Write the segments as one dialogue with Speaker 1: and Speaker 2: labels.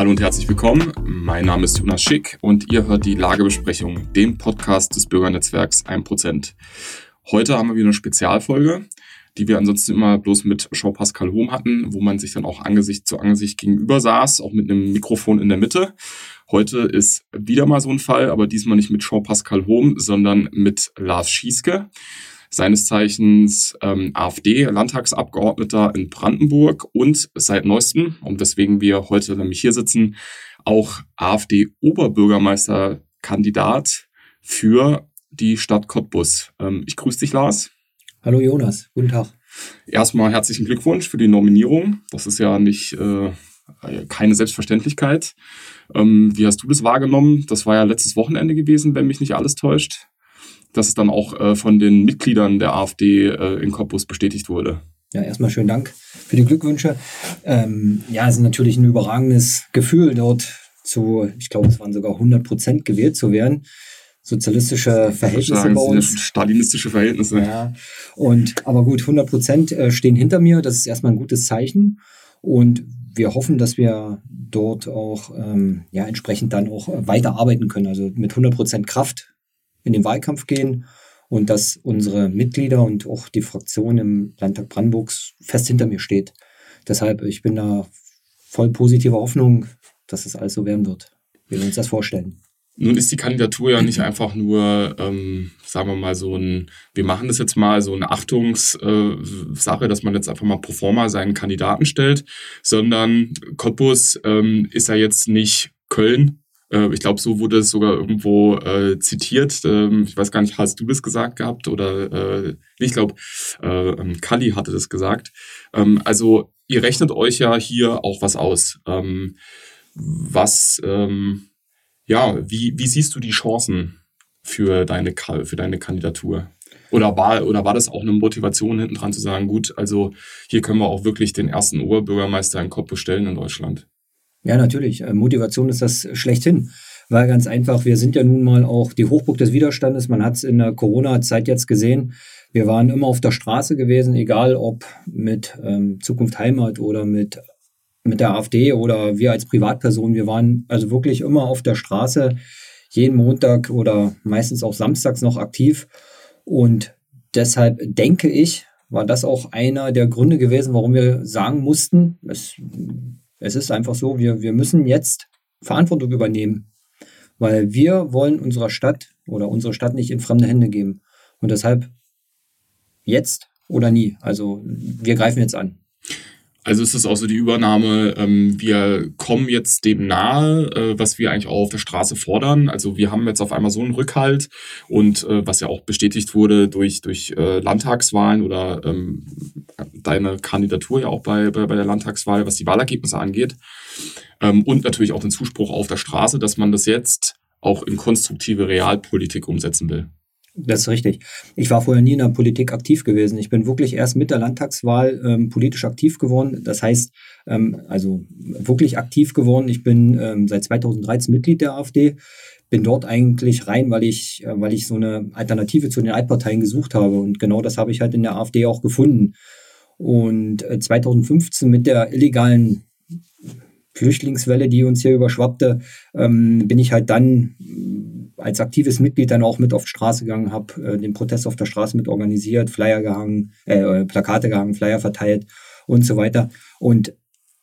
Speaker 1: Hallo und herzlich willkommen. Mein Name ist Jonas Schick und ihr hört die Lagebesprechung, den Podcast des Bürgernetzwerks 1%. Heute haben wir wieder eine Spezialfolge, die wir ansonsten immer bloß mit Jean-Pascal Hohm hatten, wo man sich dann auch Angesicht zu Angesicht gegenüber saß, auch mit einem Mikrofon in der Mitte. Heute ist wieder mal so ein Fall, aber diesmal nicht mit Jean-Pascal Hohm, sondern mit Lars Schieske seines Zeichens ähm, AfD-Landtagsabgeordneter in Brandenburg und seit neuestem, und weswegen wir heute nämlich hier sitzen, auch AfD-Oberbürgermeisterkandidat für die Stadt Cottbus. Ähm, ich grüße dich, Lars.
Speaker 2: Hallo Jonas, guten Tag.
Speaker 1: Erstmal herzlichen Glückwunsch für die Nominierung. Das ist ja nicht äh, keine Selbstverständlichkeit. Ähm, wie hast du das wahrgenommen? Das war ja letztes Wochenende gewesen, wenn mich nicht alles täuscht dass es dann auch äh, von den Mitgliedern der AfD äh, in Cottbus bestätigt wurde.
Speaker 2: Ja, erstmal schönen Dank für die Glückwünsche. Ähm, ja, es ist natürlich ein überragendes Gefühl, dort zu, ich glaube, es waren sogar 100 Prozent gewählt zu werden. Sozialistische Verhältnisse sagen, bei uns.
Speaker 1: Stalinistische Verhältnisse.
Speaker 2: Ja, und, aber gut, 100 Prozent äh, stehen hinter mir. Das ist erstmal ein gutes Zeichen. Und wir hoffen, dass wir dort auch ähm, ja, entsprechend dann auch weiter arbeiten können. Also mit 100 Prozent Kraft in den Wahlkampf gehen und dass unsere Mitglieder und auch die Fraktion im Landtag Brandenburgs fest hinter mir steht. Deshalb, ich bin da voll positiver Hoffnung, dass es alles so werden wird, wie wir uns das vorstellen.
Speaker 1: Nun ist die Kandidatur ja nicht einfach nur, ähm, sagen wir mal, so ein, wir machen das jetzt mal, so eine Achtungssache, äh, dass man jetzt einfach mal pro forma seinen Kandidaten stellt, sondern Cottbus ähm, ist ja jetzt nicht Köln, ich glaube, so wurde es sogar irgendwo äh, zitiert. Ähm, ich weiß gar nicht, hast du das gesagt gehabt oder äh, ich glaube, äh, ähm, Kali hatte das gesagt. Ähm, also ihr rechnet euch ja hier auch was aus. Ähm, was, ähm, ja, wie, wie siehst du die Chancen für deine, für deine Kandidatur? Oder war, oder war das auch eine Motivation hinten dran zu sagen, gut, also hier können wir auch wirklich den ersten Oberbürgermeister in Kopf bestellen in Deutschland?
Speaker 2: Ja, natürlich. Äh, Motivation ist das schlechthin. Weil ganz einfach, wir sind ja nun mal auch die Hochburg des Widerstandes. Man hat es in der Corona-Zeit jetzt gesehen. Wir waren immer auf der Straße gewesen, egal ob mit ähm, Zukunft Heimat oder mit, mit der AfD oder wir als Privatperson. Wir waren also wirklich immer auf der Straße, jeden Montag oder meistens auch samstags noch aktiv. Und deshalb denke ich, war das auch einer der Gründe gewesen, warum wir sagen mussten, es es ist einfach so, wir, wir müssen jetzt Verantwortung übernehmen, weil wir wollen unserer Stadt oder unsere Stadt nicht in fremde Hände geben. Und deshalb jetzt oder nie. Also wir greifen jetzt an.
Speaker 1: Also ist das auch so die Übernahme, ähm, wir kommen jetzt dem nahe, äh, was wir eigentlich auch auf der Straße fordern. Also wir haben jetzt auf einmal so einen Rückhalt und äh, was ja auch bestätigt wurde durch, durch äh, Landtagswahlen oder ähm, deine Kandidatur ja auch bei, bei, bei der Landtagswahl, was die Wahlergebnisse angeht. Ähm, und natürlich auch den Zuspruch auf der Straße, dass man das jetzt auch in konstruktive Realpolitik umsetzen will.
Speaker 2: Das ist richtig. Ich war vorher nie in der Politik aktiv gewesen. Ich bin wirklich erst mit der Landtagswahl ähm, politisch aktiv geworden. Das heißt, ähm, also wirklich aktiv geworden. Ich bin ähm, seit 2013 Mitglied der AfD, bin dort eigentlich rein, weil ich, äh, weil ich so eine Alternative zu den Altparteien gesucht habe. Und genau das habe ich halt in der AfD auch gefunden. Und äh, 2015 mit der illegalen Flüchtlingswelle, die uns hier überschwappte, ähm, bin ich halt dann als aktives Mitglied dann auch mit auf die Straße gegangen, habe äh, den Protest auf der Straße mit organisiert, Flyer gehangen, äh, Plakate gehangen, Flyer verteilt und so weiter. Und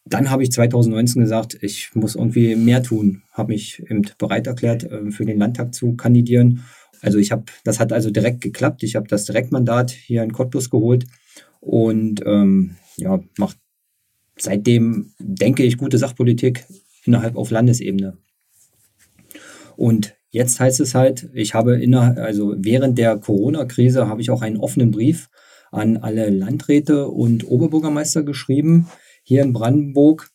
Speaker 2: dann habe ich 2019 gesagt, ich muss irgendwie mehr tun, habe mich eben bereit erklärt, äh, für den Landtag zu kandidieren. Also ich habe, das hat also direkt geklappt. Ich habe das Direktmandat hier in Cottbus geholt und ähm, ja, macht seitdem, denke ich, gute Sachpolitik innerhalb auf Landesebene. Und Jetzt heißt es halt, ich habe inner, also während der Corona-Krise habe ich auch einen offenen Brief an alle Landräte und Oberbürgermeister geschrieben hier in Brandenburg,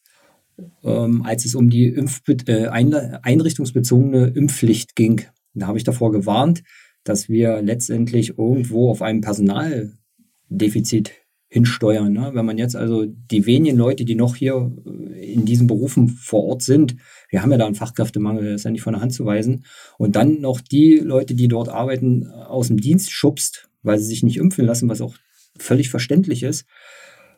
Speaker 2: ähm, als es um die Impf äh, einrichtungsbezogene Impfpflicht ging. Da habe ich davor gewarnt, dass wir letztendlich irgendwo auf einem Personaldefizit hinsteuern. Ne? Wenn man jetzt also die wenigen Leute, die noch hier äh, in diesen Berufen vor Ort sind, wir haben ja da einen Fachkräftemangel, das ist ja nicht von der Hand zu weisen, und dann noch die Leute, die dort arbeiten, aus dem Dienst schubst, weil sie sich nicht impfen lassen, was auch völlig verständlich ist.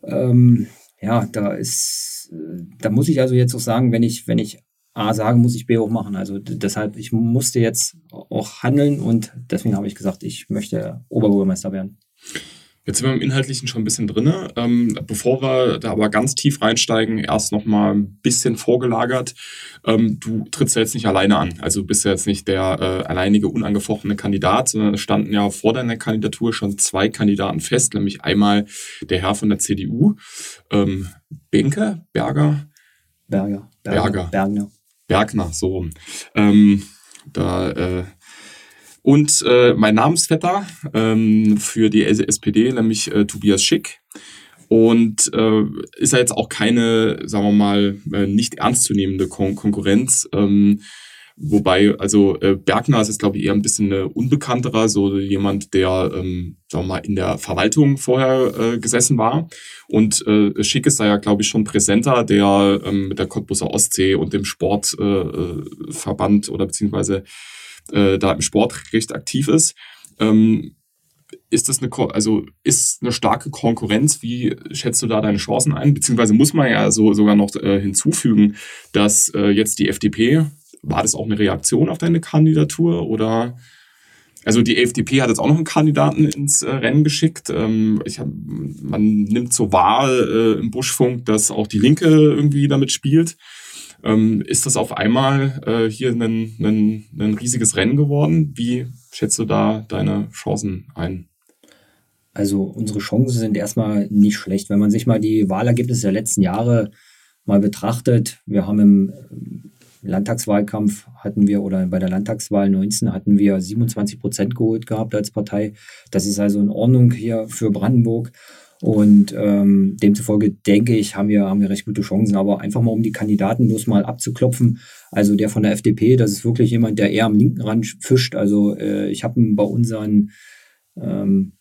Speaker 2: Ähm, ja, da ist, da muss ich also jetzt auch sagen, wenn ich, wenn ich A sage, muss ich B auch machen. Also deshalb, ich musste jetzt auch handeln und deswegen habe ich gesagt, ich möchte Oberbürgermeister werden.
Speaker 1: Jetzt sind wir im Inhaltlichen schon ein bisschen drin. Ähm, bevor wir da aber ganz tief reinsteigen, erst nochmal ein bisschen vorgelagert. Ähm, du trittst ja jetzt nicht alleine an. Also du bist ja jetzt nicht der äh, alleinige, unangefochtene Kandidat, sondern es standen ja vor deiner Kandidatur schon zwei Kandidaten fest, nämlich einmal der Herr von der CDU, ähm, Benke, Berger.
Speaker 2: Berger.
Speaker 1: Berger. Berger. Bergner, so rum. Ähm, da, äh, und äh, mein Namensvetter ähm, für die SPD, nämlich äh, Tobias Schick. Und äh, ist ja jetzt auch keine, sagen wir mal, äh, nicht ernstzunehmende Kon Konkurrenz. Ähm, Wobei, also äh, Bergner ist jetzt, glaube ich, eher ein bisschen eine unbekannterer, so jemand, der, ähm, sagen wir mal, in der Verwaltung vorher äh, gesessen war. Und äh, Schick ist da ja, glaube ich, schon präsenter, der ähm, mit der Cottbuser Ostsee und dem Sportverband äh, oder beziehungsweise äh, da im Sport recht aktiv ist. Ähm, ist das eine, also ist eine starke Konkurrenz? Wie schätzt du da deine Chancen ein? Beziehungsweise muss man ja so sogar noch äh, hinzufügen, dass äh, jetzt die FDP war das auch eine Reaktion auf deine Kandidatur oder? Also die FDP hat jetzt auch noch einen Kandidaten ins äh, Rennen geschickt. Ähm, ich hab, man nimmt zur Wahl äh, im Buschfunk, dass auch die Linke irgendwie damit spielt. Ähm, ist das auf einmal äh, hier ein, ein, ein riesiges Rennen geworden? Wie schätzt du da deine Chancen ein?
Speaker 2: Also unsere Chancen sind erstmal nicht schlecht. Wenn man sich mal die Wahlergebnisse der letzten Jahre mal betrachtet, wir haben im Landtagswahlkampf hatten wir oder bei der Landtagswahl 19 hatten wir 27 Prozent geholt gehabt als Partei. Das ist also in Ordnung hier für Brandenburg. Und ähm, demzufolge denke ich, haben wir, haben wir recht gute Chancen. Aber einfach mal um die Kandidaten bloß mal abzuklopfen. Also der von der FDP, das ist wirklich jemand, der eher am linken Rand fischt. Also äh, ich habe bei unseren ähm,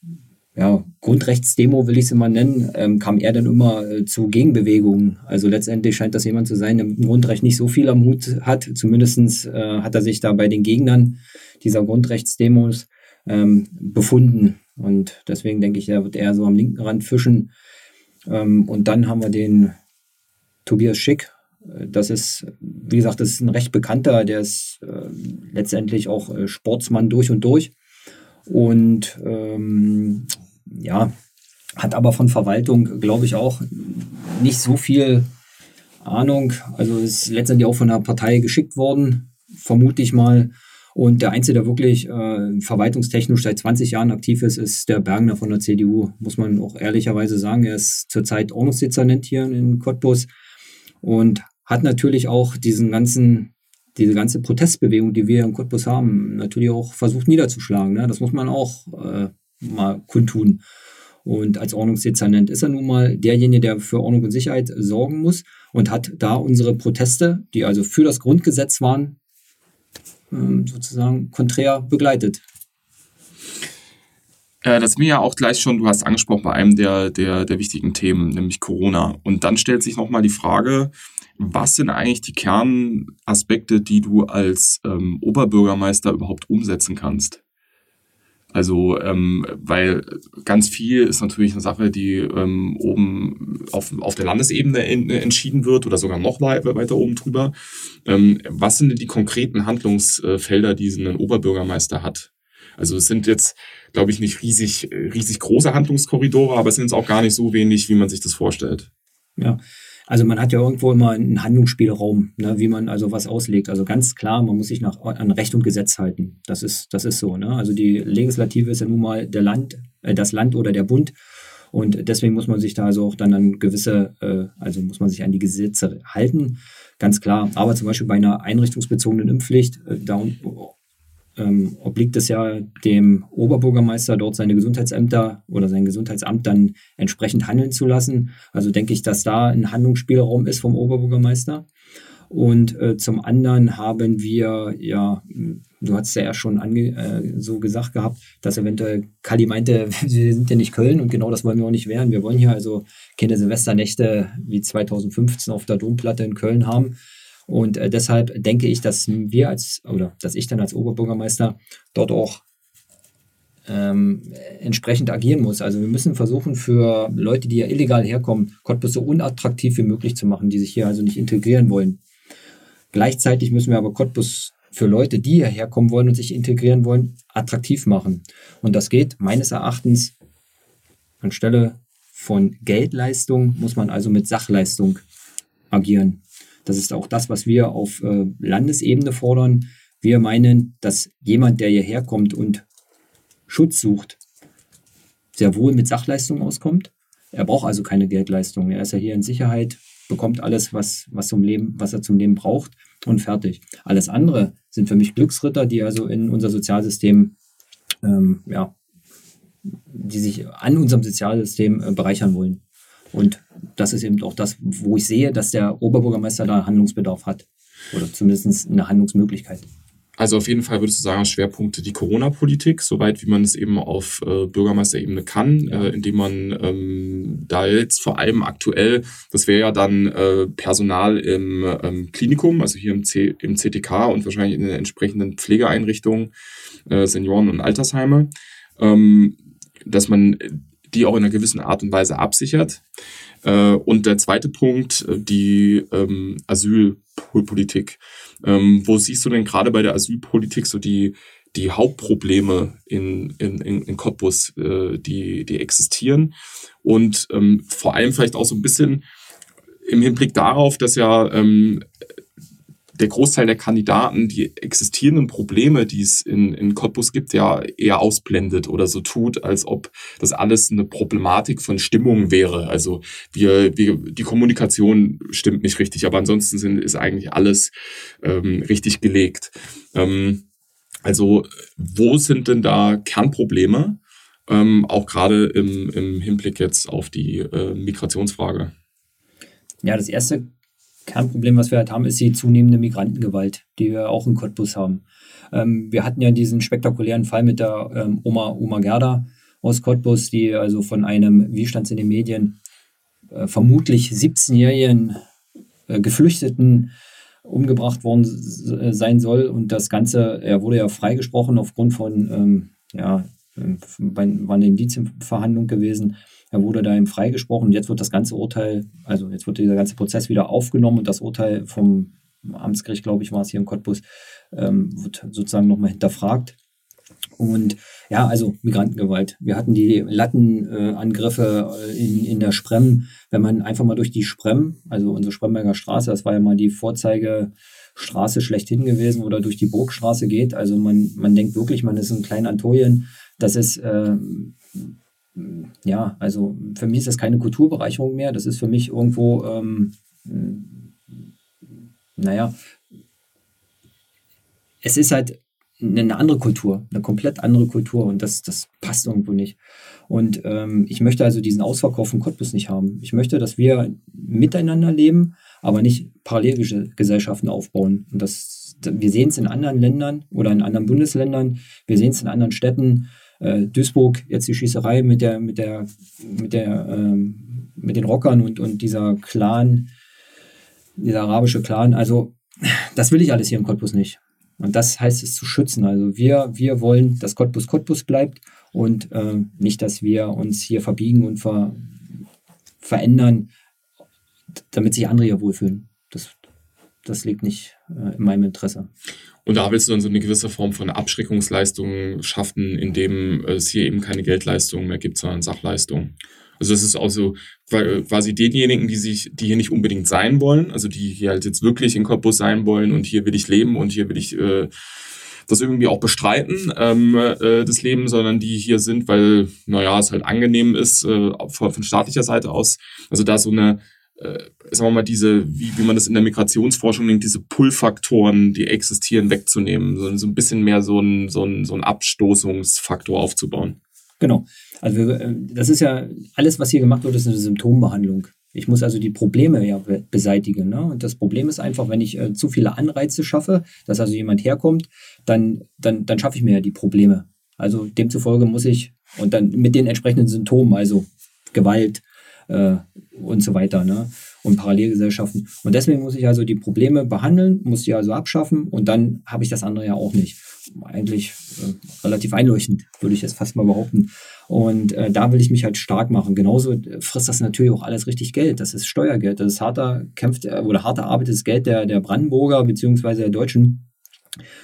Speaker 2: ja, Grundrechtsdemo will ich es mal nennen, ähm, kam er dann immer äh, zu Gegenbewegungen. Also letztendlich scheint das jemand zu sein, der mit dem Grundrecht nicht so viel am Mut hat. Zumindest äh, hat er sich da bei den Gegnern dieser Grundrechtsdemos ähm, befunden. Und deswegen denke ich, er wird eher so am linken Rand fischen. Ähm, und dann haben wir den Tobias Schick. Äh, das ist, wie gesagt, das ist ein recht bekannter, der ist äh, letztendlich auch äh, Sportsmann durch und durch. Und ähm, ja, hat aber von Verwaltung, glaube ich, auch nicht so viel Ahnung. Also ist letztendlich auch von der Partei geschickt worden, vermute ich mal. Und der Einzige, der wirklich äh, verwaltungstechnisch seit 20 Jahren aktiv ist, ist der Bergner von der CDU, muss man auch ehrlicherweise sagen. Er ist zurzeit Ordnungsdezernent hier in Cottbus und hat natürlich auch diesen ganzen diese ganze Protestbewegung, die wir in Cottbus haben, natürlich auch versucht niederzuschlagen. Ne? Das muss man auch äh, mal kundtun. Und als Ordnungsdezernent ist er nun mal derjenige, der für Ordnung und Sicherheit sorgen muss und hat da unsere Proteste, die also für das Grundgesetz waren, sozusagen konträr begleitet.
Speaker 1: Äh, das mir ja auch gleich schon, du hast angesprochen, bei einem der, der, der wichtigen Themen, nämlich Corona. Und dann stellt sich nochmal die Frage, was sind eigentlich die Kernaspekte, die du als ähm, Oberbürgermeister überhaupt umsetzen kannst? Also, ähm, weil ganz viel ist natürlich eine Sache, die ähm, oben auf, auf der Landesebene in, entschieden wird oder sogar noch weiter, oben drüber. Ähm, was sind denn die konkreten Handlungsfelder, die ein Oberbürgermeister hat? Also es sind jetzt, glaube ich, nicht riesig, riesig große Handlungskorridore, aber es sind jetzt auch gar nicht so wenig, wie man sich das vorstellt.
Speaker 2: Ja, also man hat ja irgendwo immer einen Handlungsspielraum, ne, wie man also was auslegt. Also ganz klar, man muss sich nach, an Recht und Gesetz halten. Das ist, das ist so. Ne? Also die Legislative ist ja nun mal der Land, äh, das Land oder der Bund. Und deswegen muss man sich da also auch dann an gewisse, äh, also muss man sich an die Gesetze halten, ganz klar. Aber zum Beispiel bei einer einrichtungsbezogenen Impfpflicht, äh, da ähm, obliegt es ja dem Oberbürgermeister, dort seine Gesundheitsämter oder sein Gesundheitsamt dann entsprechend handeln zu lassen. Also denke ich, dass da ein Handlungsspielraum ist vom Oberbürgermeister. Und äh, zum anderen haben wir, ja, du hast ja erst schon äh, so gesagt gehabt, dass eventuell Kali meinte, wir sind ja nicht Köln und genau das wollen wir auch nicht werden. Wir wollen hier also keine Silvesternächte wie 2015 auf der Domplatte in Köln haben. Und äh, deshalb denke ich, dass wir als, oder dass ich dann als Oberbürgermeister dort auch ähm, entsprechend agieren muss. Also wir müssen versuchen, für Leute, die ja illegal herkommen, Cottbus so unattraktiv wie möglich zu machen, die sich hier also nicht integrieren wollen. Gleichzeitig müssen wir aber Cottbus für Leute, die hierher kommen wollen und sich integrieren wollen, attraktiv machen. Und das geht meines Erachtens anstelle von Geldleistung muss man also mit Sachleistung agieren. Das ist auch das, was wir auf äh, Landesebene fordern. Wir meinen, dass jemand, der hierher kommt und Schutz sucht, sehr wohl mit Sachleistung auskommt. Er braucht also keine Geldleistung. Er ist ja hier in Sicherheit, bekommt alles, was, was, zum Leben, was er zum Leben braucht und fertig. Alles andere sind für mich Glücksritter, die also in unser Sozialsystem, ähm, ja, die sich an unserem Sozialsystem äh, bereichern wollen. Und das ist eben auch das, wo ich sehe, dass der Oberbürgermeister da Handlungsbedarf hat. Oder zumindest eine Handlungsmöglichkeit.
Speaker 1: Also auf jeden Fall würdest du sagen, Schwerpunkte die Corona-Politik, soweit wie man es eben auf äh, Bürgermeisterebene kann, ja. äh, indem man ähm, da jetzt vor allem aktuell, das wäre ja dann äh, Personal im ähm, Klinikum, also hier im, C im CTK und wahrscheinlich in den entsprechenden Pflegeeinrichtungen, äh, Senioren- und Altersheime, ähm, dass man die auch in einer gewissen Art und Weise absichert. Äh, und der zweite Punkt, äh, die ähm, Asylpolitik. Ähm, wo siehst du denn gerade bei der Asylpolitik so die, die Hauptprobleme in, in, in Cottbus, äh, die, die existieren? Und ähm, vor allem vielleicht auch so ein bisschen im Hinblick darauf, dass ja der Großteil der Kandidaten die existierenden Probleme, die es in, in Cottbus gibt, ja eher ausblendet oder so tut, als ob das alles eine Problematik von Stimmung wäre. Also wir, wir die Kommunikation stimmt nicht richtig, aber ansonsten sind, ist eigentlich alles ähm, richtig gelegt. Ähm, also wo sind denn da Kernprobleme, ähm, auch gerade im, im Hinblick jetzt auf die äh, Migrationsfrage?
Speaker 2: Ja, das erste Kernproblem, was wir halt haben, ist die zunehmende Migrantengewalt, die wir auch in Cottbus haben. Ähm, wir hatten ja diesen spektakulären Fall mit der ähm, Oma, Oma Gerda aus Cottbus, die also von einem, wie stand es in den Medien, äh, vermutlich 17-jährigen äh, Geflüchteten umgebracht worden äh, sein soll. Und das Ganze, er wurde ja freigesprochen aufgrund von, ähm, ja, äh, war eine Indizienverhandlung gewesen. Er wurde da eben freigesprochen jetzt wird das ganze Urteil, also jetzt wird dieser ganze Prozess wieder aufgenommen und das Urteil vom Amtsgericht, glaube ich, war es hier in Cottbus, ähm, wird sozusagen nochmal hinterfragt. Und ja, also Migrantengewalt. Wir hatten die Lattenangriffe äh, in, in der Sprem. Wenn man einfach mal durch die Sprem, also unsere Spremberger Straße, das war ja mal die Vorzeigestraße schlechthin gewesen, oder durch die Burgstraße geht. Also man, man denkt wirklich, man ist in Klein Anatolien. Das ist äh, ja, also für mich ist das keine Kulturbereicherung mehr. Das ist für mich irgendwo, ähm, naja, es ist halt eine andere Kultur, eine komplett andere Kultur und das, das passt irgendwo nicht. Und ähm, ich möchte also diesen Ausverkauf von Cottbus nicht haben. Ich möchte, dass wir miteinander leben, aber nicht Parallelgesellschaften aufbauen. Und das, wir sehen es in anderen Ländern oder in anderen Bundesländern, wir sehen es in anderen Städten äh, Duisburg jetzt die Schießerei mit der, mit der, mit der, ähm, mit den Rockern und, und dieser Clan, dieser arabische Clan. Also, das will ich alles hier im Cottbus nicht. Und das heißt es zu schützen. Also wir, wir wollen, dass Cottbus Cottbus bleibt und äh, nicht, dass wir uns hier verbiegen und ver, verändern, damit sich andere hier wohlfühlen. Das, das liegt nicht äh, in meinem Interesse.
Speaker 1: Und da willst du dann so eine gewisse Form von Abschreckungsleistung schaffen, indem es hier eben keine Geldleistung mehr gibt, sondern Sachleistung. Also das ist auch so quasi denjenigen, die sich, die hier nicht unbedingt sein wollen, also die hier halt jetzt wirklich in Cottbus sein wollen und hier will ich leben und hier will ich äh, das irgendwie auch bestreiten, ähm, äh, das Leben, sondern die hier sind, weil, naja, es halt angenehm ist, äh, von staatlicher Seite aus. Also da so eine äh, sagen wir mal, diese, wie, wie man das in der Migrationsforschung nennt, diese Pull-Faktoren, die existieren, wegzunehmen, sondern so ein bisschen mehr so ein, so ein, so ein Abstoßungsfaktor aufzubauen.
Speaker 2: Genau. Also wir, äh, das ist ja, alles, was hier gemacht wird, ist eine Symptombehandlung. Ich muss also die Probleme ja beseitigen. Ne? Und das Problem ist einfach, wenn ich äh, zu viele Anreize schaffe, dass also jemand herkommt, dann, dann, dann schaffe ich mir ja die Probleme. Also demzufolge muss ich, und dann mit den entsprechenden Symptomen, also Gewalt, äh, und so weiter. Ne? und Parallelgesellschaften. Und deswegen muss ich also die Probleme behandeln, muss die also abschaffen und dann habe ich das andere ja auch nicht. Eigentlich äh, relativ einleuchtend, würde ich jetzt fast mal behaupten. Und äh, da will ich mich halt stark machen. Genauso frisst das natürlich auch alles richtig Geld. Das ist Steuergeld. Das ist harter, kämpft äh, oder hart erarbeitetes Geld der, der Brandenburger beziehungsweise der Deutschen.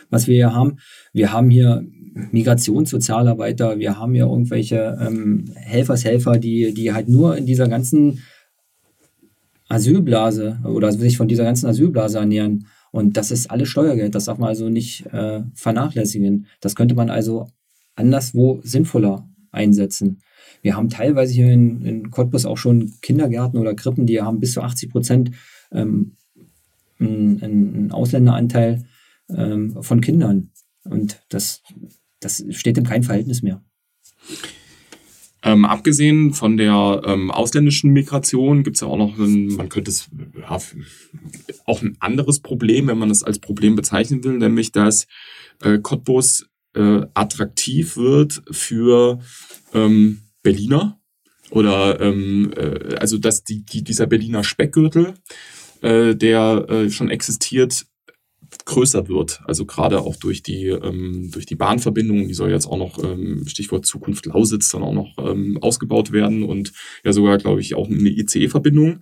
Speaker 2: Was wir hier haben, wir haben hier Migrationssozialarbeiter, wir haben ja irgendwelche ähm, Helfershelfer, die, die halt nur in dieser ganzen Asylblase oder sich von dieser ganzen Asylblase ernähren. Und das ist alles Steuergeld, das darf man also nicht äh, vernachlässigen. Das könnte man also anderswo sinnvoller einsetzen. Wir haben teilweise hier in, in Cottbus auch schon Kindergärten oder Krippen, die haben bis zu 80 Prozent ähm, einen, Ausländeranteil ähm, von Kindern. Und das das steht in keinem Verhältnis mehr.
Speaker 1: Ähm, abgesehen von der ähm, ausländischen Migration gibt es ja auch noch, ein, man könnte es ja, auch ein anderes Problem, wenn man es als Problem bezeichnen will, nämlich dass äh, Cottbus äh, attraktiv wird für ähm, Berliner oder ähm, äh, also dass die, die, dieser Berliner Speckgürtel, äh, der äh, schon existiert, größer wird. Also gerade auch durch die, ähm, durch die Bahnverbindung, die soll jetzt auch noch, ähm, Stichwort Zukunft Lausitz, dann auch noch ähm, ausgebaut werden und ja sogar, glaube ich, auch eine ICE-Verbindung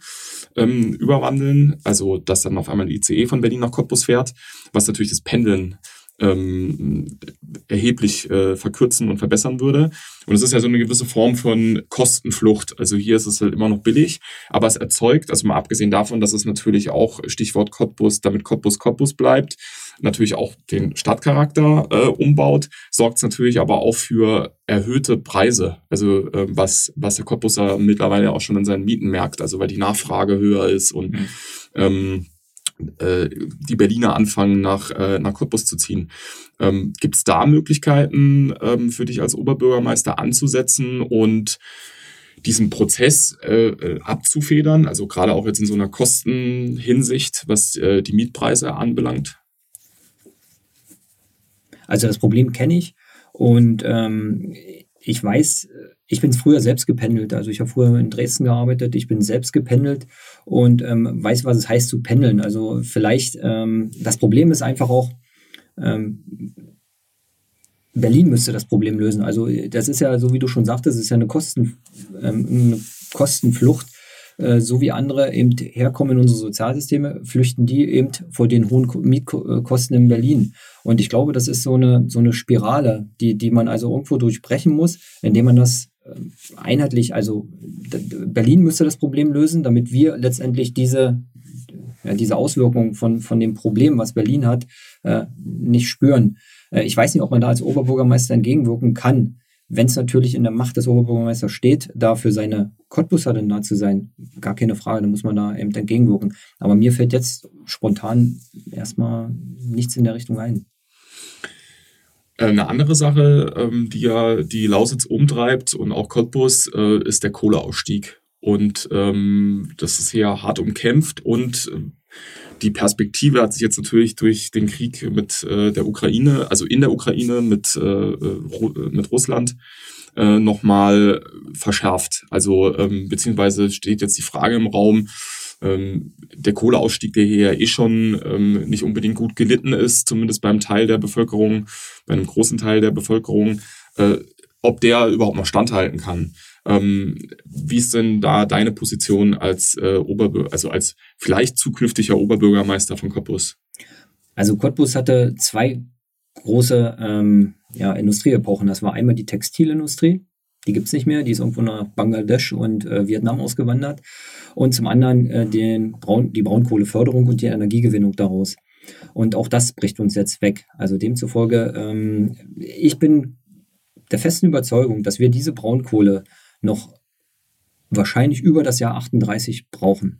Speaker 1: ähm, überwandeln. Also dass dann auf einmal ein ICE von Berlin nach Cottbus fährt, was natürlich das Pendeln ähm, erheblich äh, verkürzen und verbessern würde. Und es ist ja so eine gewisse Form von Kostenflucht. Also hier ist es halt immer noch billig, aber es erzeugt, also mal abgesehen davon, dass es natürlich auch Stichwort Cottbus, damit Cottbus Cottbus bleibt, natürlich auch den Stadtcharakter äh, umbaut, sorgt es natürlich aber auch für erhöhte Preise. Also äh, was, was der Cottbuser mittlerweile auch schon in seinen Mieten merkt, also weil die Nachfrage höher ist und mhm. ähm, äh, die Berliner anfangen, nach, äh, nach Cottbus zu ziehen. Ähm, Gibt es da Möglichkeiten ähm, für dich als Oberbürgermeister anzusetzen und diesen Prozess äh, äh, abzufedern, also gerade auch jetzt in so einer Kostenhinsicht, was äh, die Mietpreise anbelangt?
Speaker 2: Also das Problem kenne ich und ähm, ich weiß, ich bin früher selbst gependelt. Also ich habe früher in Dresden gearbeitet, ich bin selbst gependelt und ähm, weiß, was es heißt zu pendeln. Also vielleicht, ähm, das Problem ist einfach auch, ähm, Berlin müsste das Problem lösen. Also das ist ja, so wie du schon sagtest, es ist ja eine, Kosten, ähm, eine Kostenflucht. Äh, so wie andere eben herkommen in unsere Sozialsysteme, flüchten die eben vor den hohen Mietkosten in Berlin. Und ich glaube, das ist so eine, so eine Spirale, die, die man also irgendwo durchbrechen muss, indem man das einheitlich, also Berlin müsste das Problem lösen, damit wir letztendlich diese, ja, diese Auswirkungen von, von dem Problem, was Berlin hat, äh, nicht spüren. Äh, ich weiß nicht, ob man da als Oberbürgermeister entgegenwirken kann. Wenn es natürlich in der Macht des Oberbürgermeisters steht, da für seine Cottbusser dann da zu sein, gar keine Frage, da muss man da eben entgegenwirken. Aber mir fällt jetzt spontan erstmal nichts in der Richtung ein.
Speaker 1: Äh, eine andere Sache, ähm, die ja die Lausitz umtreibt und auch Cottbus, äh, ist der Kohleausstieg. Und ähm, das ist hier hart umkämpft und äh, die Perspektive hat sich jetzt natürlich durch den Krieg mit äh, der Ukraine, also in der Ukraine mit, mit Russland, nochmal verschärft. Also ähm, beziehungsweise steht jetzt die Frage im Raum, ähm, der Kohleausstieg, der hier ja eh schon ähm, nicht unbedingt gut gelitten ist, zumindest beim Teil der Bevölkerung, bei einem großen Teil der Bevölkerung, äh, ob der überhaupt noch standhalten kann. Ähm, wie ist denn da deine Position als äh, Oberbürger, also als vielleicht zukünftiger Oberbürgermeister von Cottbus?
Speaker 2: Also Cottbus hatte zwei große ähm, ja, Industrieepochen. Das war einmal die Textilindustrie, die gibt es nicht mehr, die ist irgendwo nach Bangladesch und äh, Vietnam ausgewandert. Und zum anderen äh, den Braun, die Braunkohleförderung und die Energiegewinnung daraus. Und auch das bricht uns jetzt weg. Also demzufolge, ähm, ich bin der festen Überzeugung, dass wir diese Braunkohle noch wahrscheinlich über das Jahr 38 brauchen.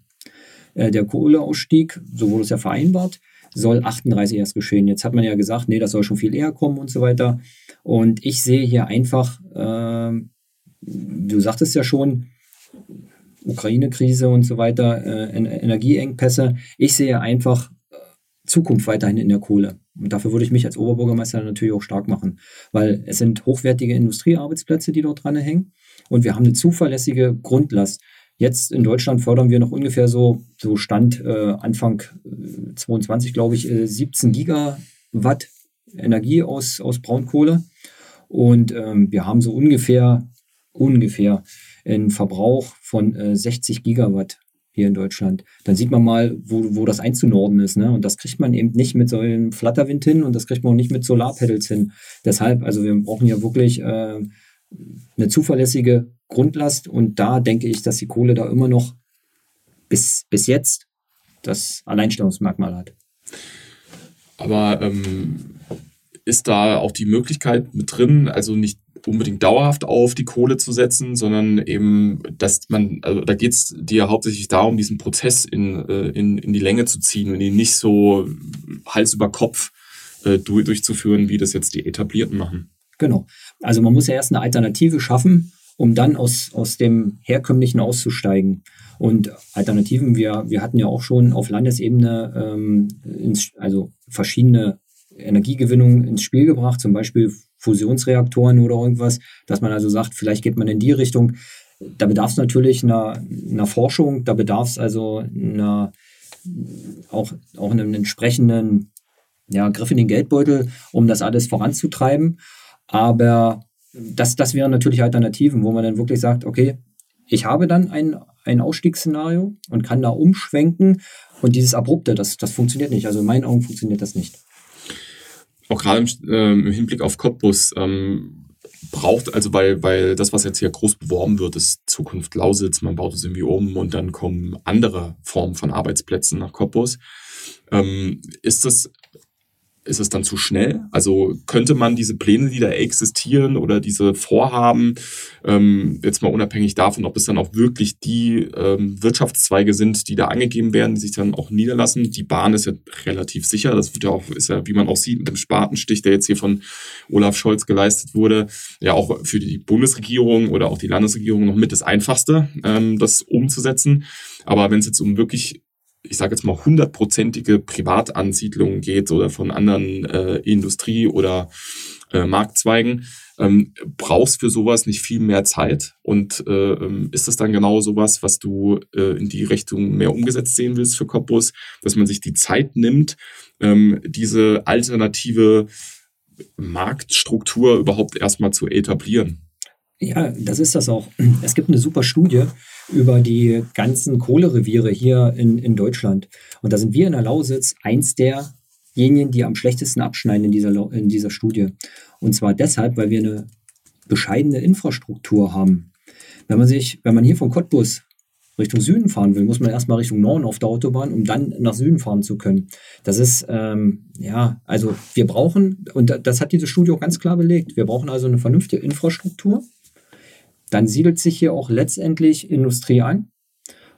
Speaker 2: Äh, der Kohleausstieg, so wurde es ja vereinbart, soll 38 erst geschehen. Jetzt hat man ja gesagt, nee, das soll schon viel eher kommen und so weiter. Und ich sehe hier einfach, äh, du sagtest ja schon, Ukraine-Krise und so weiter, äh, Energieengpässe. Ich sehe einfach äh, Zukunft weiterhin in der Kohle. Und dafür würde ich mich als Oberbürgermeister natürlich auch stark machen, weil es sind hochwertige Industriearbeitsplätze, die dort dran hängen. Und wir haben eine zuverlässige Grundlast. Jetzt in Deutschland fördern wir noch ungefähr so, so Stand äh, Anfang 22, glaube ich, äh, 17 Gigawatt Energie aus, aus Braunkohle. Und ähm, wir haben so ungefähr, ungefähr einen Verbrauch von äh, 60 Gigawatt hier in Deutschland. Dann sieht man mal, wo, wo das einzunorden ist. Ne? Und das kriegt man eben nicht mit so einem Flatterwind hin und das kriegt man auch nicht mit Solarpedals hin. Deshalb, also wir brauchen ja wirklich äh, eine zuverlässige Grundlast und da denke ich, dass die Kohle da immer noch bis, bis jetzt das Alleinstellungsmerkmal hat.
Speaker 1: Aber ähm, ist da auch die Möglichkeit mit drin, also nicht unbedingt dauerhaft auf die Kohle zu setzen, sondern eben, dass man, also da geht es dir hauptsächlich darum, diesen Prozess in, äh, in, in die Länge zu ziehen und ihn nicht so Hals über Kopf äh, durchzuführen, wie das jetzt die Etablierten machen.
Speaker 2: Genau. Also man muss ja erst eine Alternative schaffen, um dann aus, aus dem Herkömmlichen auszusteigen. Und Alternativen, wir, wir hatten ja auch schon auf Landesebene ähm, ins, also verschiedene Energiegewinnungen ins Spiel gebracht, zum Beispiel Fusionsreaktoren oder irgendwas, dass man also sagt, vielleicht geht man in die Richtung. Da bedarf es natürlich einer, einer Forschung, da bedarf es also einer, auch, auch einem entsprechenden ja, Griff in den Geldbeutel, um das alles voranzutreiben. Aber das, das wären natürlich Alternativen, wo man dann wirklich sagt, okay, ich habe dann ein, ein Ausstiegsszenario und kann da umschwenken. Und dieses Abrupte, das, das funktioniert nicht. Also in meinen Augen funktioniert das nicht
Speaker 1: auch gerade im, äh, im, Hinblick auf Cottbus ähm, braucht, also weil, weil das, was jetzt hier groß beworben wird, ist Zukunft Lausitz, man baut es irgendwie um und dann kommen andere Formen von Arbeitsplätzen nach Cottbus. Ähm, ist das ist es dann zu schnell? Also könnte man diese Pläne, die da existieren oder diese Vorhaben, ähm, jetzt mal unabhängig davon, ob es dann auch wirklich die ähm, Wirtschaftszweige sind, die da angegeben werden, die sich dann auch niederlassen. Die Bahn ist ja relativ sicher. Das wird ja auch, ist ja, wie man auch sieht, mit dem Spatenstich, der jetzt hier von Olaf Scholz geleistet wurde, ja auch für die Bundesregierung oder auch die Landesregierung noch mit das Einfachste, ähm, das umzusetzen. Aber wenn es jetzt um wirklich ich sage jetzt mal, hundertprozentige Privatansiedlungen geht oder von anderen äh, Industrie- oder äh, Marktzweigen, ähm, brauchst für sowas nicht viel mehr Zeit? Und äh, ähm, ist das dann genau sowas, was du äh, in die Richtung mehr umgesetzt sehen willst für Cottbus, dass man sich die Zeit nimmt, ähm, diese alternative Marktstruktur überhaupt erstmal zu etablieren?
Speaker 2: Ja, das ist das auch. Es gibt eine super Studie über die ganzen Kohlereviere hier in, in Deutschland. Und da sind wir in der Lausitz eins derjenigen, die am schlechtesten abschneiden in dieser, in dieser Studie. Und zwar deshalb, weil wir eine bescheidene Infrastruktur haben. Wenn man sich, wenn man hier von Cottbus Richtung Süden fahren will, muss man erstmal Richtung Norden auf der Autobahn, um dann nach Süden fahren zu können. Das ist, ähm, ja, also wir brauchen, und das hat diese Studie auch ganz klar belegt, wir brauchen also eine vernünftige Infrastruktur, dann siedelt sich hier auch letztendlich Industrie an.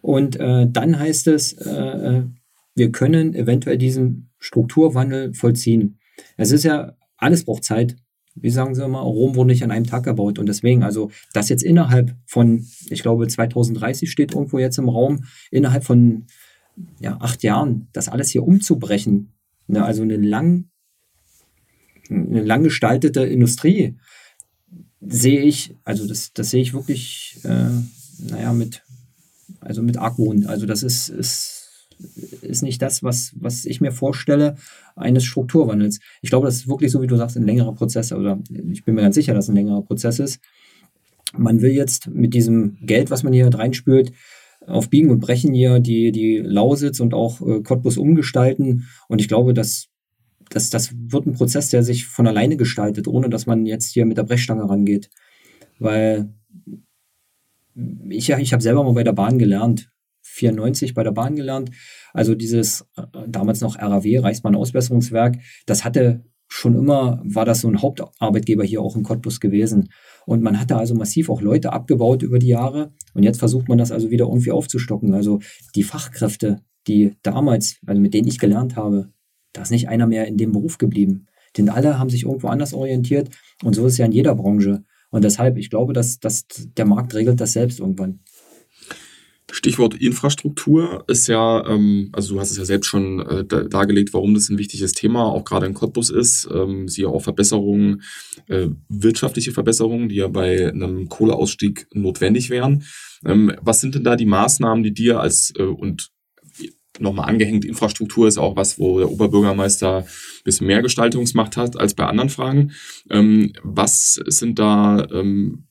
Speaker 2: Und äh, dann heißt es, äh, äh, wir können eventuell diesen Strukturwandel vollziehen. Es ist ja, alles braucht Zeit. Wie sagen Sie immer, Rom wurde nicht an einem Tag gebaut. Und deswegen, also das jetzt innerhalb von, ich glaube, 2030 steht irgendwo jetzt im Raum, innerhalb von ja, acht Jahren, das alles hier umzubrechen. Ne, also eine lang, eine lang gestaltete Industrie sehe ich, also das, das sehe ich wirklich, äh, naja, mit, also mit Argwohn. Also das ist, ist, ist nicht das, was, was ich mir vorstelle eines Strukturwandels. Ich glaube, das ist wirklich so, wie du sagst, ein längerer Prozess. Oder ich bin mir ganz sicher, dass es ein längerer Prozess ist. Man will jetzt mit diesem Geld, was man hier reinspült, auf Biegen und Brechen hier die, die Lausitz und auch äh, Cottbus umgestalten. Und ich glaube, dass das, das wird ein Prozess, der sich von alleine gestaltet, ohne dass man jetzt hier mit der Brechstange rangeht. Weil ich, ich habe selber mal bei der Bahn gelernt, 94 bei der Bahn gelernt. Also dieses äh, damals noch RAW, Reichsbahn-Ausbesserungswerk, das hatte schon immer, war das so ein Hauptarbeitgeber hier auch in Cottbus gewesen. Und man hatte also massiv auch Leute abgebaut über die Jahre. Und jetzt versucht man das also wieder irgendwie aufzustocken. Also die Fachkräfte, die damals, also mit denen ich gelernt habe, da ist nicht einer mehr in dem Beruf geblieben. Denn alle haben sich irgendwo anders orientiert und so ist es ja in jeder Branche. Und deshalb, ich glaube, dass, dass der Markt regelt das selbst irgendwann.
Speaker 1: Stichwort Infrastruktur ist ja, ähm, also du hast es ja selbst schon äh, dargelegt, warum das ein wichtiges Thema auch gerade in Cottbus ist. Ähm, siehe auch Verbesserungen, äh, wirtschaftliche Verbesserungen, die ja bei einem Kohleausstieg notwendig wären. Ähm, was sind denn da die Maßnahmen, die dir als äh, und nochmal angehängt, Infrastruktur ist auch was, wo der Oberbürgermeister ein bisschen mehr Gestaltungsmacht hat als bei anderen Fragen. Ähm, was sind da ähm,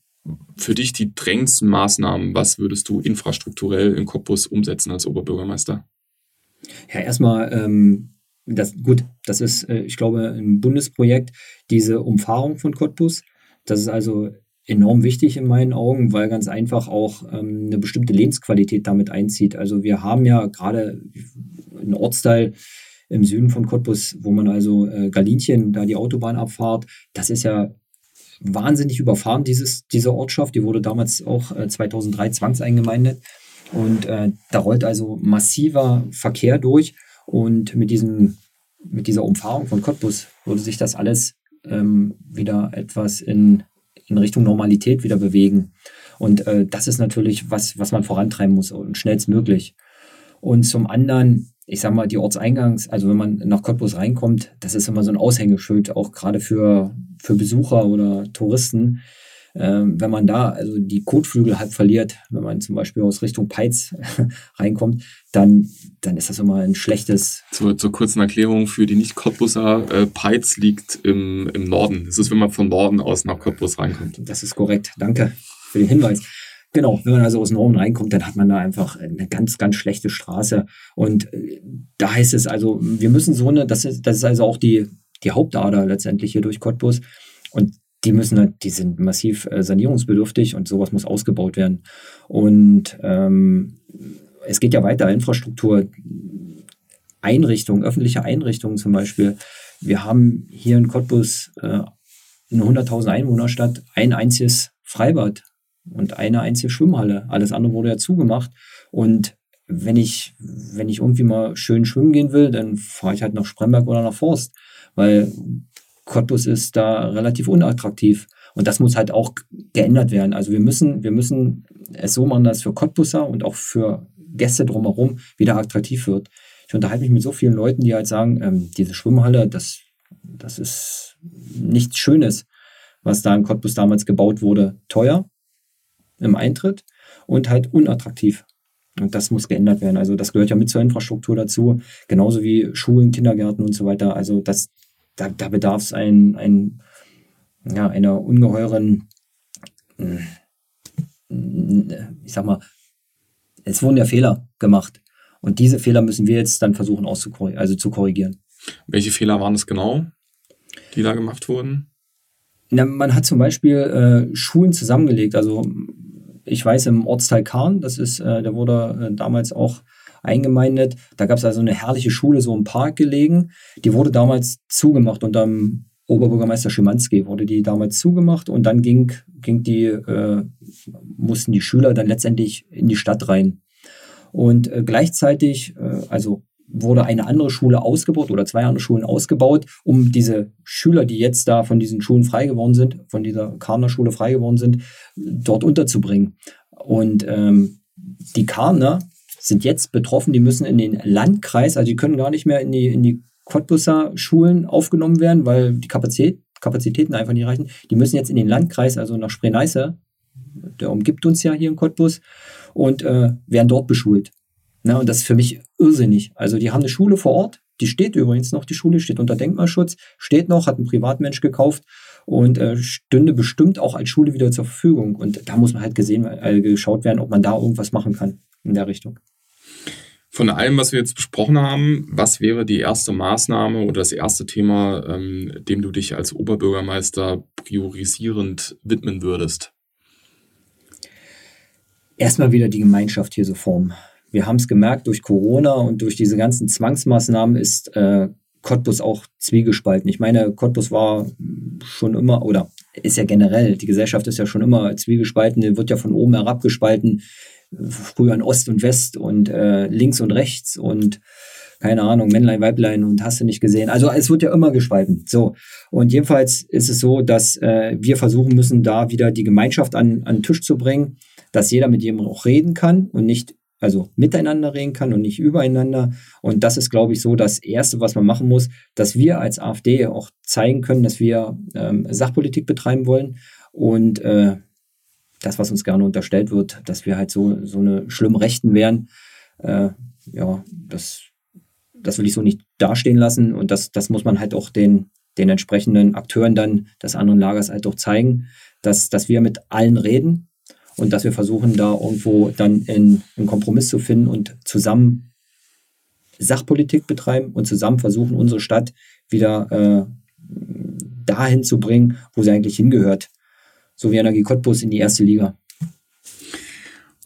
Speaker 1: für dich die drängendsten Maßnahmen? Was würdest du infrastrukturell in Cottbus umsetzen als Oberbürgermeister?
Speaker 2: Ja, erstmal, ähm, das, gut, das ist, äh, ich glaube, ein Bundesprojekt, diese Umfahrung von Cottbus. Das ist also enorm wichtig in meinen Augen, weil ganz einfach auch ähm, eine bestimmte Lebensqualität damit einzieht. Also wir haben ja gerade einen Ortsteil im Süden von Cottbus, wo man also äh, Galinchen, da die Autobahnabfahrt, das ist ja wahnsinnig überfahren, dieses, diese Ortschaft. Die wurde damals auch äh, 2003 zwangseingemeindet. Und äh, da rollt also massiver Verkehr durch. Und mit, diesem, mit dieser Umfahrung von Cottbus würde sich das alles ähm, wieder etwas in, in Richtung Normalität wieder bewegen. Und äh, das ist natürlich was, was man vorantreiben muss und schnellstmöglich. Und zum anderen, ich sag mal, die Ortseingangs, also wenn man nach Cottbus reinkommt, das ist immer so ein Aushängeschild, auch gerade für, für Besucher oder Touristen. Ähm, wenn man da also die Kotflügel halb verliert, wenn man zum Beispiel aus Richtung Peitz reinkommt, dann, dann ist das immer ein schlechtes.
Speaker 1: Zur, zur kurzen Erklärung für die Nicht-Cottbuser, äh, Peitz liegt im, im Norden. Das ist, wenn man von Norden aus nach Cottbus reinkommt.
Speaker 2: Das ist korrekt. Danke für den Hinweis. Genau, wenn man also aus Norden reinkommt, dann hat man da einfach eine ganz, ganz schlechte Straße. Und äh, da heißt es also, wir müssen so eine, das ist, das ist also auch die, die Hauptader letztendlich hier durch Cottbus. Und die müssen, die sind massiv äh, sanierungsbedürftig und sowas muss ausgebaut werden. Und ähm, es geht ja weiter, Infrastruktur, Einrichtungen, öffentliche Einrichtungen zum Beispiel. Wir haben hier in Cottbus äh, eine 100.000 Einwohnerstadt ein einziges Freibad und eine einzige Schwimmhalle. Alles andere wurde ja zugemacht. Und wenn ich, wenn ich irgendwie mal schön schwimmen gehen will, dann fahre ich halt nach Spremberg oder nach Forst, weil Cottbus ist da relativ unattraktiv. Und das muss halt auch geändert werden. Also wir müssen, wir müssen es so machen, dass es für Cottbuser und auch für Gäste drumherum wieder attraktiv wird. Ich unterhalte mich mit so vielen Leuten, die halt sagen, ähm, diese Schwimmhalle, das, das ist nichts Schönes, was da in Cottbus damals gebaut wurde. Teuer, im Eintritt und halt unattraktiv. Und das muss geändert werden. Also das gehört ja mit zur Infrastruktur dazu, genauso wie Schulen, Kindergärten und so weiter. Also das, da, da bedarf es ein, ein, ja, einer ungeheuren, hm, ich sag mal, es wurden ja Fehler gemacht. Und diese Fehler müssen wir jetzt dann versuchen auszukorrigieren, also zu korrigieren.
Speaker 1: Welche Fehler waren es genau, die da gemacht wurden?
Speaker 2: Na, man hat zum Beispiel äh, Schulen zusammengelegt. Also ich weiß, im Ortsteil Kahn, das ist, äh, der wurde äh, damals auch eingemeindet. Da gab es also eine herrliche Schule, so im Park gelegen. Die wurde damals zugemacht unter dem Oberbürgermeister Schimanski wurde die damals zugemacht und dann ging, ging die, äh, mussten die Schüler dann letztendlich in die Stadt rein. Und äh, gleichzeitig, äh, also wurde eine andere Schule ausgebaut oder zwei andere Schulen ausgebaut, um diese Schüler, die jetzt da von diesen Schulen frei geworden sind, von dieser Karner Schule frei geworden sind, dort unterzubringen. Und ähm, die Karner sind jetzt betroffen, die müssen in den Landkreis, also die können gar nicht mehr in die, in die Cottbusser Schulen aufgenommen werden, weil die Kapazität, Kapazitäten einfach nicht reichen. Die müssen jetzt in den Landkreis, also nach Spree-Neiße, der umgibt uns ja hier in Cottbus, und äh, werden dort beschult. Na, und das ist für mich irrsinnig. Also die haben eine Schule vor Ort, die steht übrigens noch, die Schule steht unter Denkmalschutz, steht noch, hat ein Privatmensch gekauft und äh, stünde bestimmt auch als Schule wieder zur Verfügung. Und da muss man halt gesehen, äh, geschaut werden, ob man da irgendwas machen kann in der Richtung.
Speaker 1: Von allem, was wir jetzt besprochen haben, was wäre die erste Maßnahme oder das erste Thema, ähm, dem du dich als Oberbürgermeister priorisierend widmen würdest?
Speaker 2: Erstmal wieder die Gemeinschaft hier so formen wir haben es gemerkt, durch Corona und durch diese ganzen Zwangsmaßnahmen ist äh, Cottbus auch zwiegespalten. Ich meine, Cottbus war schon immer, oder ist ja generell, die Gesellschaft ist ja schon immer zwiegespalten, wird ja von oben herab gespalten, früher in Ost und West und äh, links und rechts und keine Ahnung, Männlein, Weiblein und hast du nicht gesehen. Also es wird ja immer gespalten. So. Und jedenfalls ist es so, dass äh, wir versuchen müssen, da wieder die Gemeinschaft an, an den Tisch zu bringen, dass jeder mit jedem auch reden kann und nicht also miteinander reden kann und nicht übereinander. Und das ist, glaube ich, so das Erste, was man machen muss, dass wir als AfD auch zeigen können, dass wir ähm, Sachpolitik betreiben wollen und äh, das, was uns gerne unterstellt wird, dass wir halt so, so eine schlimm Rechten wären, äh, ja, das, das will ich so nicht dastehen lassen und das, das muss man halt auch den, den entsprechenden Akteuren dann des anderen Lagers halt auch zeigen, dass, dass wir mit allen reden und dass wir versuchen, da irgendwo dann in, einen Kompromiss zu finden und zusammen Sachpolitik betreiben und zusammen versuchen, unsere Stadt wieder äh, dahin zu bringen, wo sie eigentlich hingehört. So wie Energie Cottbus in die erste Liga.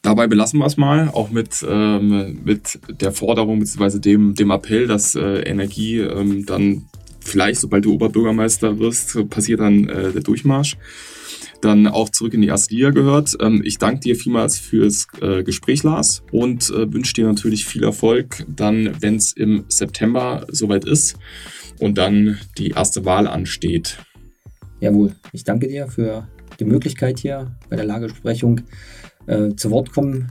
Speaker 1: Dabei belassen wir es mal, auch mit, ähm, mit der Forderung bzw. Dem, dem Appell, dass äh, Energie ähm, dann vielleicht, sobald du Oberbürgermeister wirst, passiert dann äh, der Durchmarsch dann auch zurück in die erste Liga gehört. Ähm, ich danke dir vielmals fürs äh, Gespräch, Lars, und äh, wünsche dir natürlich viel Erfolg dann, wenn es im September soweit ist und dann die erste Wahl ansteht.
Speaker 2: Jawohl, ich danke dir für die Möglichkeit hier bei der Lagebesprechung äh, zu Wort kommen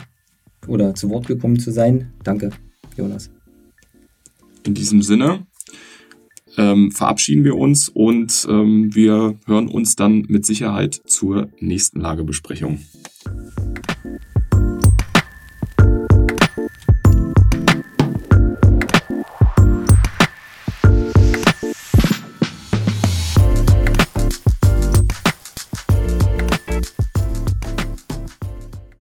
Speaker 2: oder zu Wort gekommen zu sein. Danke, Jonas.
Speaker 1: In diesem Sinne, ähm, verabschieden wir uns und ähm, wir hören uns dann mit Sicherheit zur nächsten Lagebesprechung.